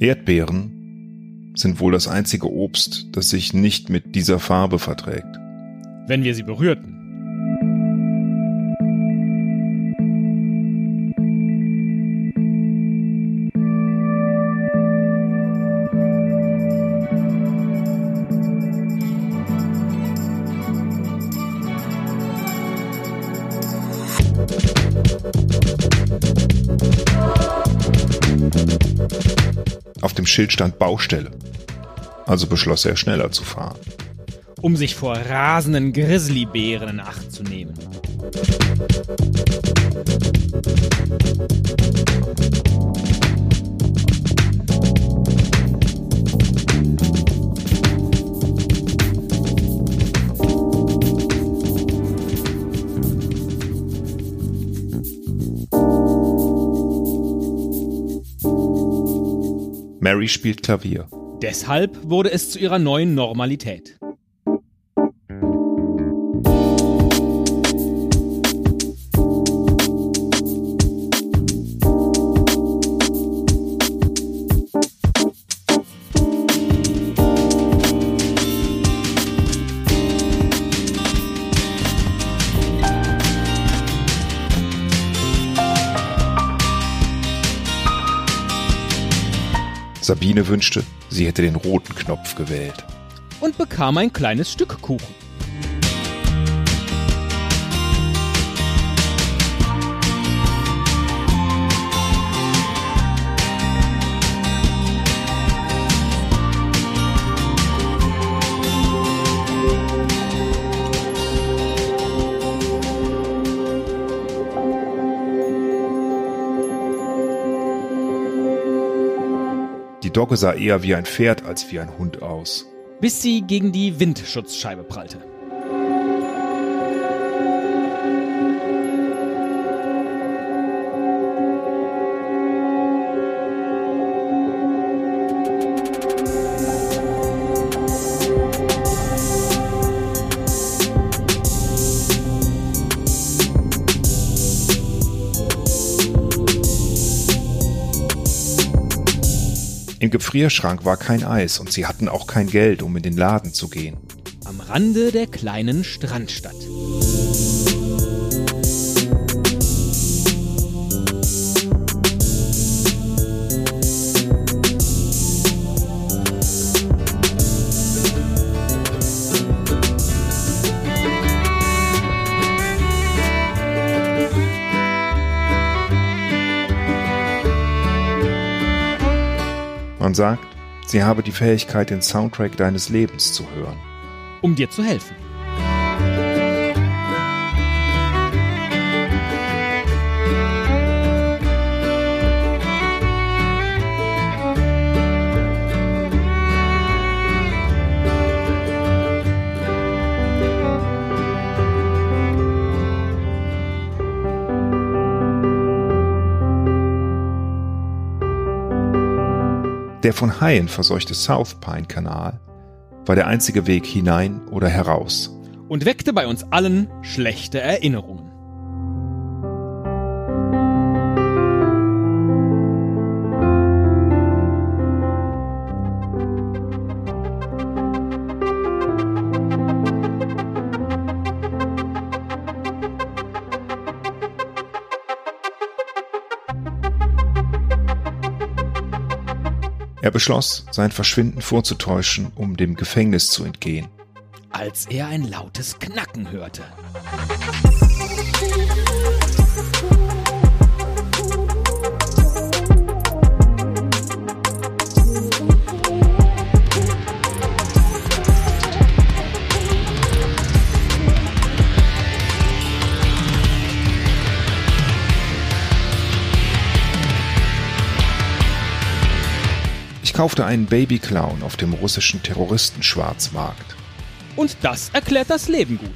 Erdbeeren sind wohl das einzige Obst, das sich nicht mit dieser Farbe verträgt. Wenn wir sie berührten. Schild stand Baustelle. Also beschloss er, schneller zu fahren. um sich vor rasenden Grizzlybären in Acht zu nehmen. Mary spielt Klavier. Deshalb wurde es zu ihrer neuen Normalität. Sabine wünschte, sie hätte den roten Knopf gewählt. und bekam ein kleines Stück Kuchen. Die Dogge sah eher wie ein Pferd als wie ein Hund aus. bis sie gegen die Windschutzscheibe prallte. Im Gefrierschrank war kein Eis und sie hatten auch kein Geld, um in den Laden zu gehen. Am Rande der kleinen Strandstadt. Man sagt, sie habe die Fähigkeit, den Soundtrack deines Lebens zu hören. um dir zu helfen. Von Haien verseuchte South Pine Kanal war der einzige Weg hinein oder heraus. Und weckte bei uns allen schlechte Erinnerungen. Beschloss, sein Verschwinden vorzutäuschen, um dem Gefängnis zu entgehen. als er ein lautes Knacken hörte. Ich kaufte einen Babyclown auf dem russischen Terroristenschwarzmarkt. Und das erklärt das Leben gut.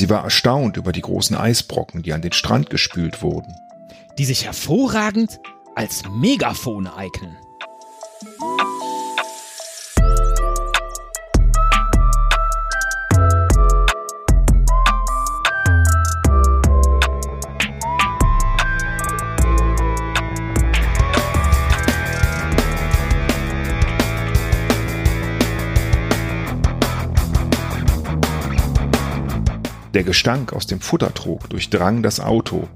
Sie war erstaunt über die großen Eisbrocken, die an den Strand gespült wurden. Die sich hervorragend als Megafone eignen. Der Gestank aus dem Futtertrog durchdrang das Auto,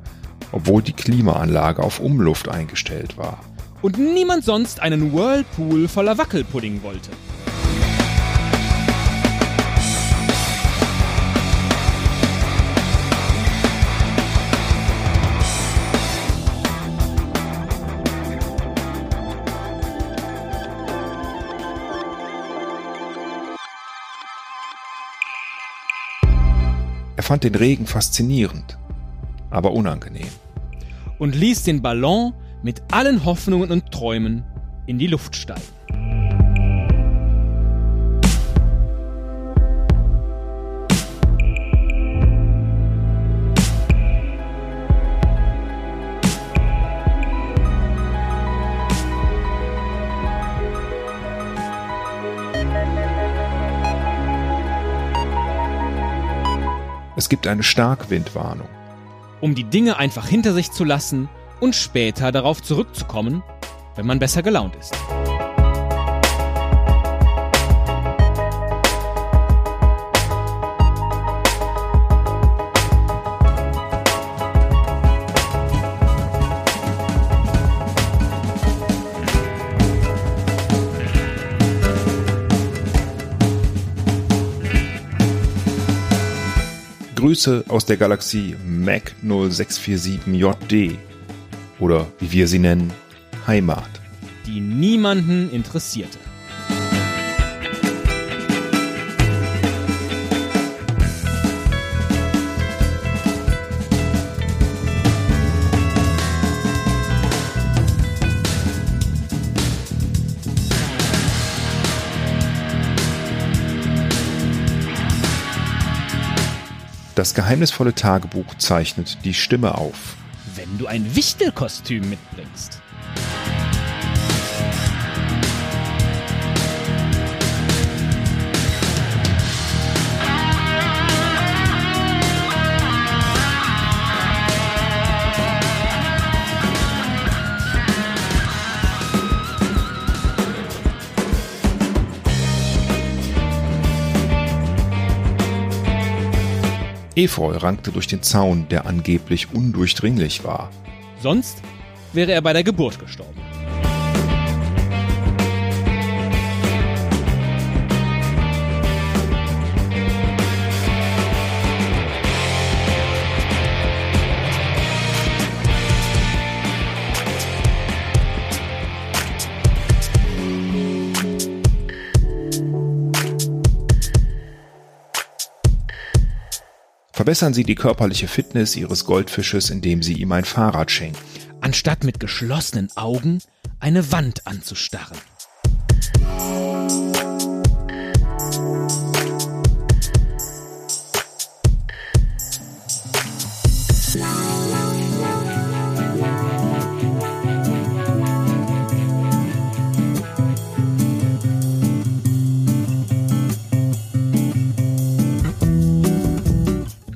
obwohl die Klimaanlage auf Umluft eingestellt war. Und niemand sonst einen Whirlpool voller Wackelpudding wollte. Fand den Regen faszinierend, aber unangenehm. Und ließ den Ballon mit allen Hoffnungen und Träumen in die Luft steigen. Es gibt eine Starkwindwarnung. Um die Dinge einfach hinter sich zu lassen und später darauf zurückzukommen, wenn man besser gelaunt ist. Grüße aus der Galaxie MAC 0647JD oder wie wir sie nennen, Heimat. Die niemanden interessierte. Das geheimnisvolle Tagebuch zeichnet die Stimme auf. Wenn du ein Wichtelkostüm mitbringst. Efeu rankte durch den Zaun, der angeblich undurchdringlich war. Sonst wäre er bei der Geburt gestorben. Verbessern Sie die körperliche Fitness Ihres Goldfisches, indem Sie ihm ein Fahrrad schenken. Anstatt mit geschlossenen Augen eine Wand anzustarren.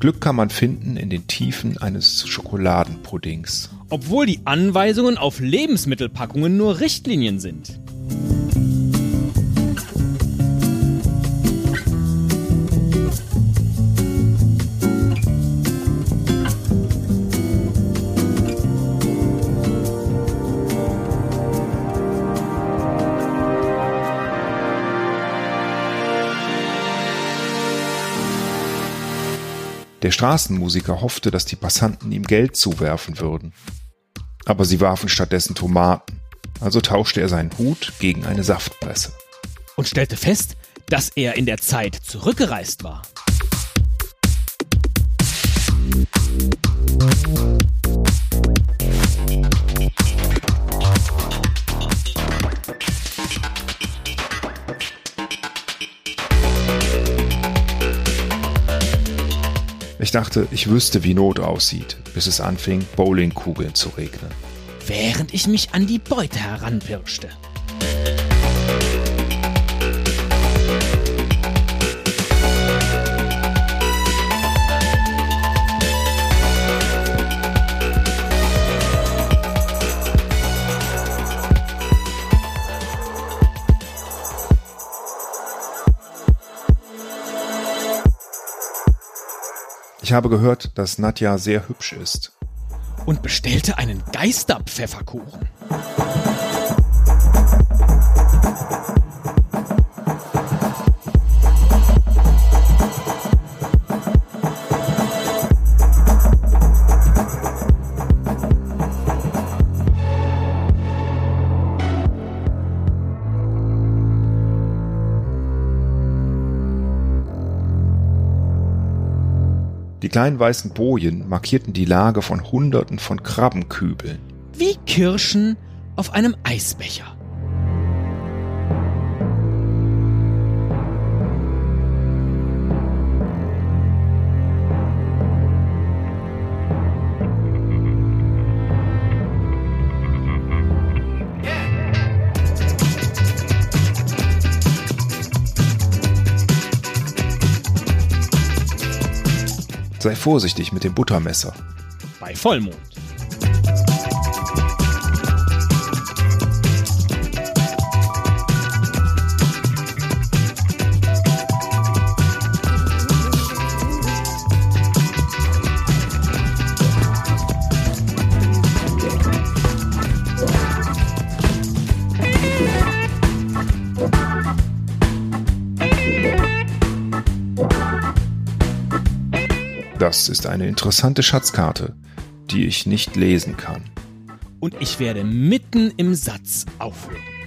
Glück kann man finden in den Tiefen eines Schokoladenpuddings. Obwohl die Anweisungen auf Lebensmittelpackungen nur Richtlinien sind. Der Straßenmusiker hoffte, dass die Passanten ihm Geld zuwerfen würden. Aber sie warfen stattdessen Tomaten, also tauschte er seinen Hut gegen eine Saftpresse. Und stellte fest, dass er in der Zeit zurückgereist war. Ich dachte, ich wüsste, wie Not aussieht, bis es anfing, Bowlingkugeln zu regnen. Während ich mich an die Beute heranpirschte. Ich habe gehört, dass Nadja sehr hübsch ist. Und bestellte einen Geisterpfefferkuchen. Die kleinen weißen Bojen markierten die Lage von Hunderten von Krabbenkübeln. Wie Kirschen auf einem Eisbecher. Sei vorsichtig mit dem Buttermesser. Bei Vollmond. Das ist eine interessante Schatzkarte, die ich nicht lesen kann. Und ich werde mitten im Satz aufhören.